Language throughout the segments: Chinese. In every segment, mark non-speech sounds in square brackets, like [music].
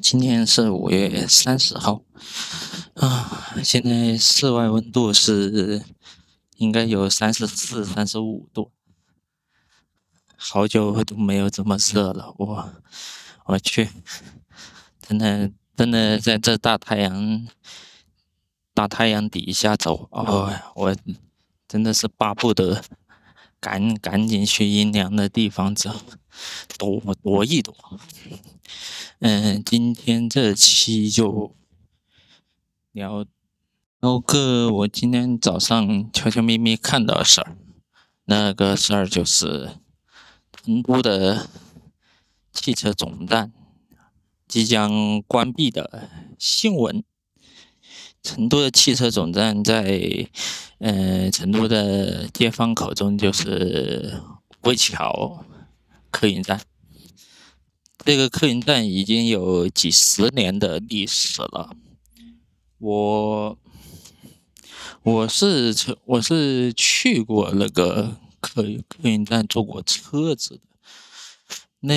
今天是五月三十号，啊，现在室外温度是应该有三十四、三十五度，好久都没有这么热了，我我去，真的真的在这大太阳大太阳底下走，哦，我真的是巴不得赶赶紧去阴凉的地方走，躲躲一躲。嗯，今天这期就聊聊个我今天早上悄悄咪咪看到的事儿。那个事儿就是成都的汽车总站即将关闭的新闻。成都的汽车总站在呃成都的街坊口中就是归桥客运站。这个客运站已经有几十年的历史了。我我是我是去过那个客客运站坐过车子的。那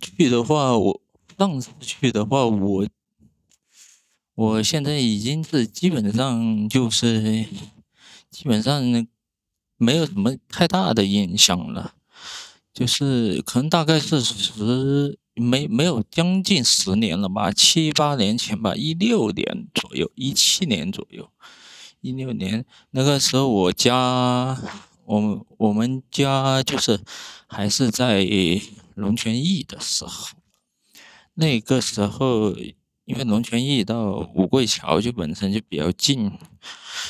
去的话，我上次去的话，我我现在已经是基本上就是基本上没有什么太大的印象了。就是可能大概是十没没有将近十年了吧，七八年前吧，一六年左右，一七年左右，一六年那个时候我家，我我们家就是还是在龙泉驿的时候，那个时候因为龙泉驿到五桂桥就本身就比较近，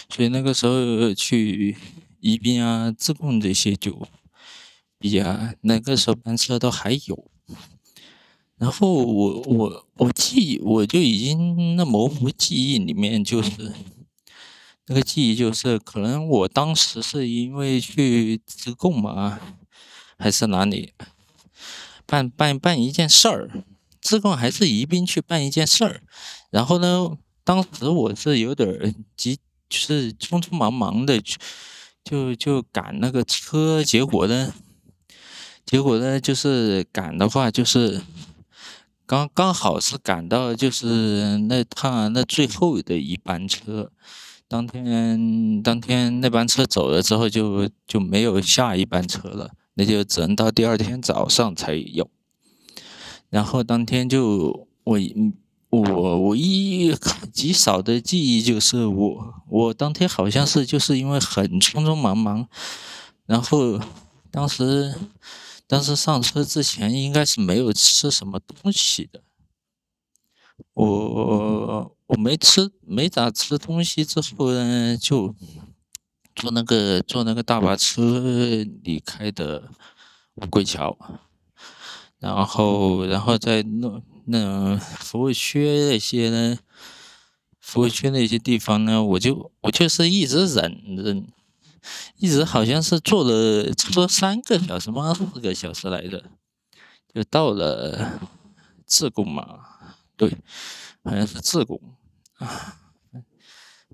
所以那个时候去宜宾啊、自贡这些就。呀，那个时候班车都还有，然后我我我记，我就已经那模糊记忆里面就是那个记忆就是可能我当时是因为去自贡嘛，还是哪里办办办一件事儿，自贡还是宜宾去办一件事儿，然后呢，当时我是有点急，就是匆匆忙忙的去就就赶那个车，结果呢。结果呢，就是赶的话，就是刚刚好是赶到，就是那趟那最后的一班车。当天当天那班车走了之后，就就没有下一班车了，那就只能到第二天早上才有。然后当天就我我唯一极少的记忆就是我我当天好像是就是因为很匆匆忙忙，然后当时。当时上车之前应该是没有吃什么东西的，我我没吃没咋吃东西之后呢，就坐那个坐那个大巴车离开的五桂桥，然后然后在那那服务区那些呢，服务区那些地方呢，我就我就是一直忍忍。一直好像是坐了差不多三个小时吗？四个小时来的，就到了自贡嘛。对，好像是自贡啊。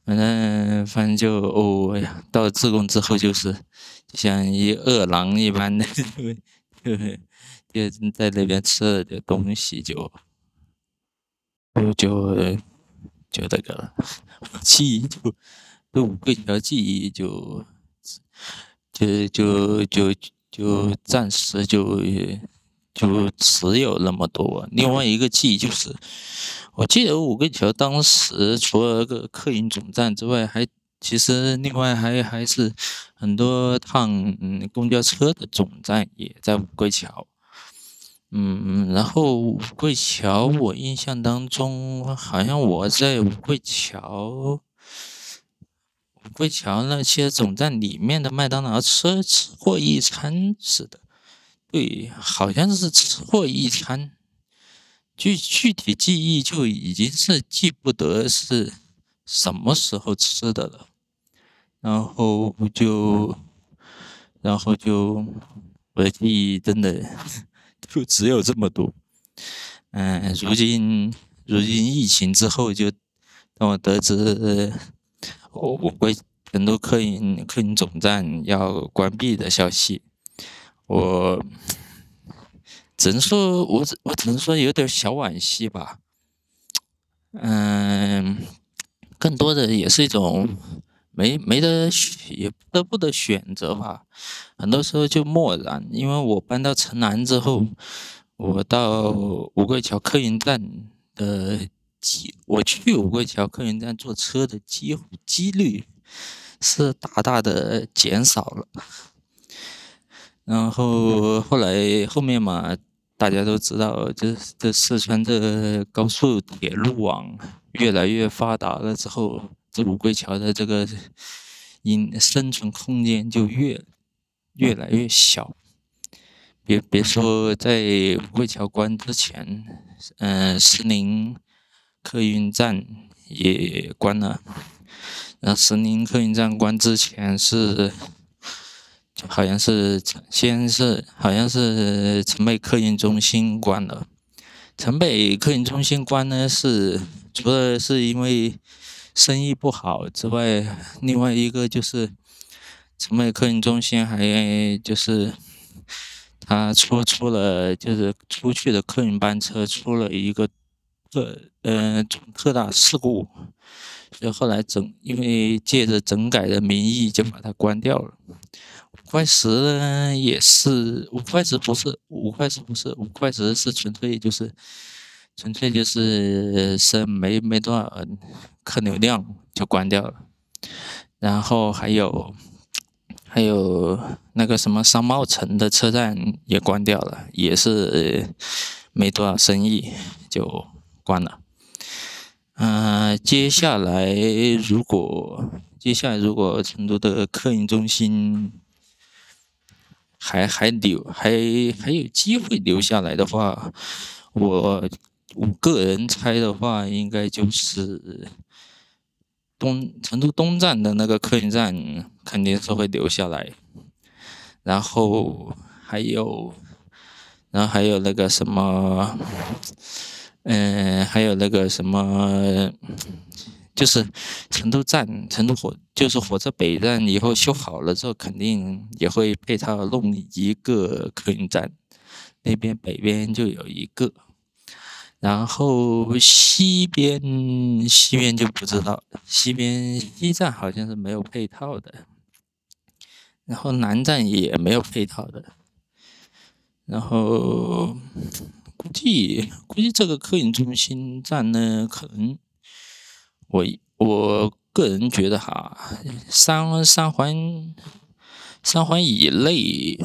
反正反正就哦哎呀，到了自贡之后就是像一饿狼一般的，[laughs] 就 [laughs] 就在那边吃了点东西，就就就就那个了，记忆就对五桂桥记忆就。就就就就暂时就就只有那么多。另外一个记忆就是，我记得五桂桥当时除了个客运总站之外，还其实另外还还是很多趟公交车的总站也在五桂桥。嗯，然后五桂桥，我印象当中好像我在五桂桥。五桂桥那些总站里面的麦当劳吃吃过一餐似的，对，好像是吃过一餐，具具体记忆就已经是记不得是什么时候吃的了，然后就，然后就我的记忆真的 [laughs] 就只有这么多，嗯，如今如今疫情之后，就当我得知。我我归成都客运客运总站要关闭的消息，我只能说我只我只能说有点小惋惜吧。嗯，更多的也是一种没没得也不得不得选择吧。很多时候就漠然，因为我搬到城南之后，我到五桂桥客运站的机，我去五桂桥客运站坐车的机几率是大大的减少了。然后后来后面嘛。大家都知道，这这四川这高速铁路网越来越发达了之后，这五桂桥的这个因生存空间就越越来越小。别别说在五桂桥关之前，嗯，石林客运站也关了。然后石林客运站关之前是。好像是先是好像是城北客运中心关了，城北客运中心关呢是除了是因为生意不好之外，另外一个就是城北客运中心还就是他出出了就是出去的客运班车出了一个特嗯特大事故，所以后来整因为借着整改的名义就把它关掉了。五块石呢，也是五块石，不是五块石，不是五块石，是纯粹就是，纯粹就是是没没多少客流量就关掉了。然后还有还有那个什么商贸城的车站也关掉了，也是没多少生意就关了。嗯，接下来如果接下来如果成都的客运中心。还还留还还有机会留下来的话，我我个人猜的话，应该就是东成都东站的那个客运站肯定是会留下来，然后还有，然后还有那个什么，嗯，还有那个什么。就是成都站，成都火就是火车北站以后修好了之后，肯定也会配套弄一个客运站，那边北边就有一个，然后西边西边就不知道，西边西站好像是没有配套的，然后南站也没有配套的，然后估计估计这个客运中心站呢，可能。我我个人觉得哈，三三环三环以内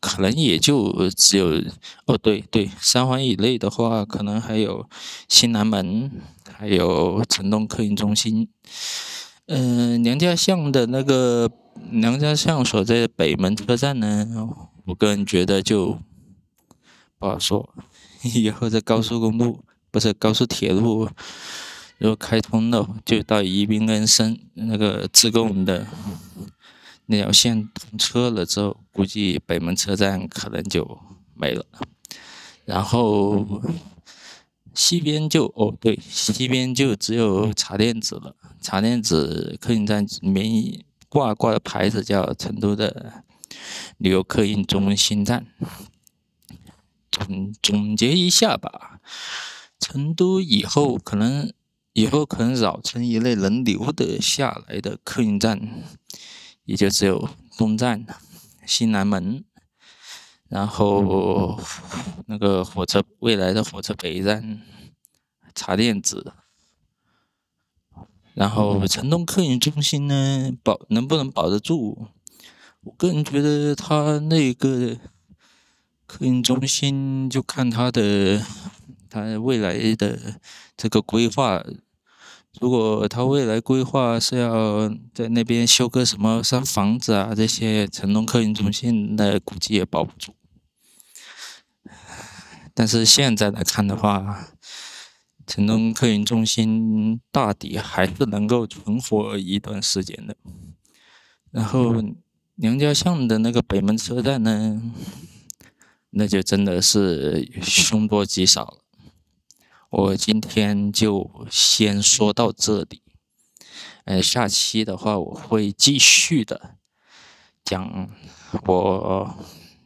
可能也就只有哦，对对，三环以内的话，可能还有新南门，还有城东客运中心。嗯，娘家巷的那个娘家巷所在的北门车站呢，我个人觉得就不好说。以后在高速公路不是高速铁路。如果开通了，就到宜宾跟深那个自贡的那条线通车了之后，估计北门车站可能就没了。然后西边就哦对，西边就只有茶店子了。茶店子客运站里面挂挂的牌子叫成都的旅游客运中心站。总总结一下吧，成都以后可能。以后可能绕城一类能留得下来的客运站，也就只有东站、新南门，然后那个火车未来的火车北站、茶店子，然后城东客运中心呢，保能不能保得住？我个人觉得他那个客运中心就看他的。他未来的这个规划，如果他未来规划是要在那边修个什么三房子啊，这些城东客运中心，那估计也保不住。但是现在来看的话，城东客运中心大抵还是能够存活一段时间的。然后娘家巷的那个北门车站呢，那就真的是凶多吉少了。我今天就先说到这里，呃，下期的话我会继续的讲我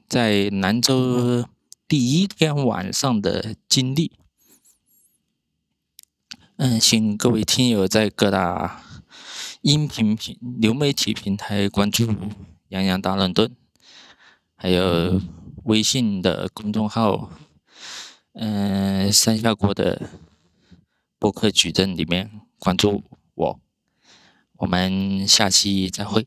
在兰州第一天晚上的经历。嗯，请各位听友在各大音频平流媒体平台关注“洋洋大乱炖”，还有微信的公众号“嗯三下锅”的博客矩阵里面关注我。我们下期再会。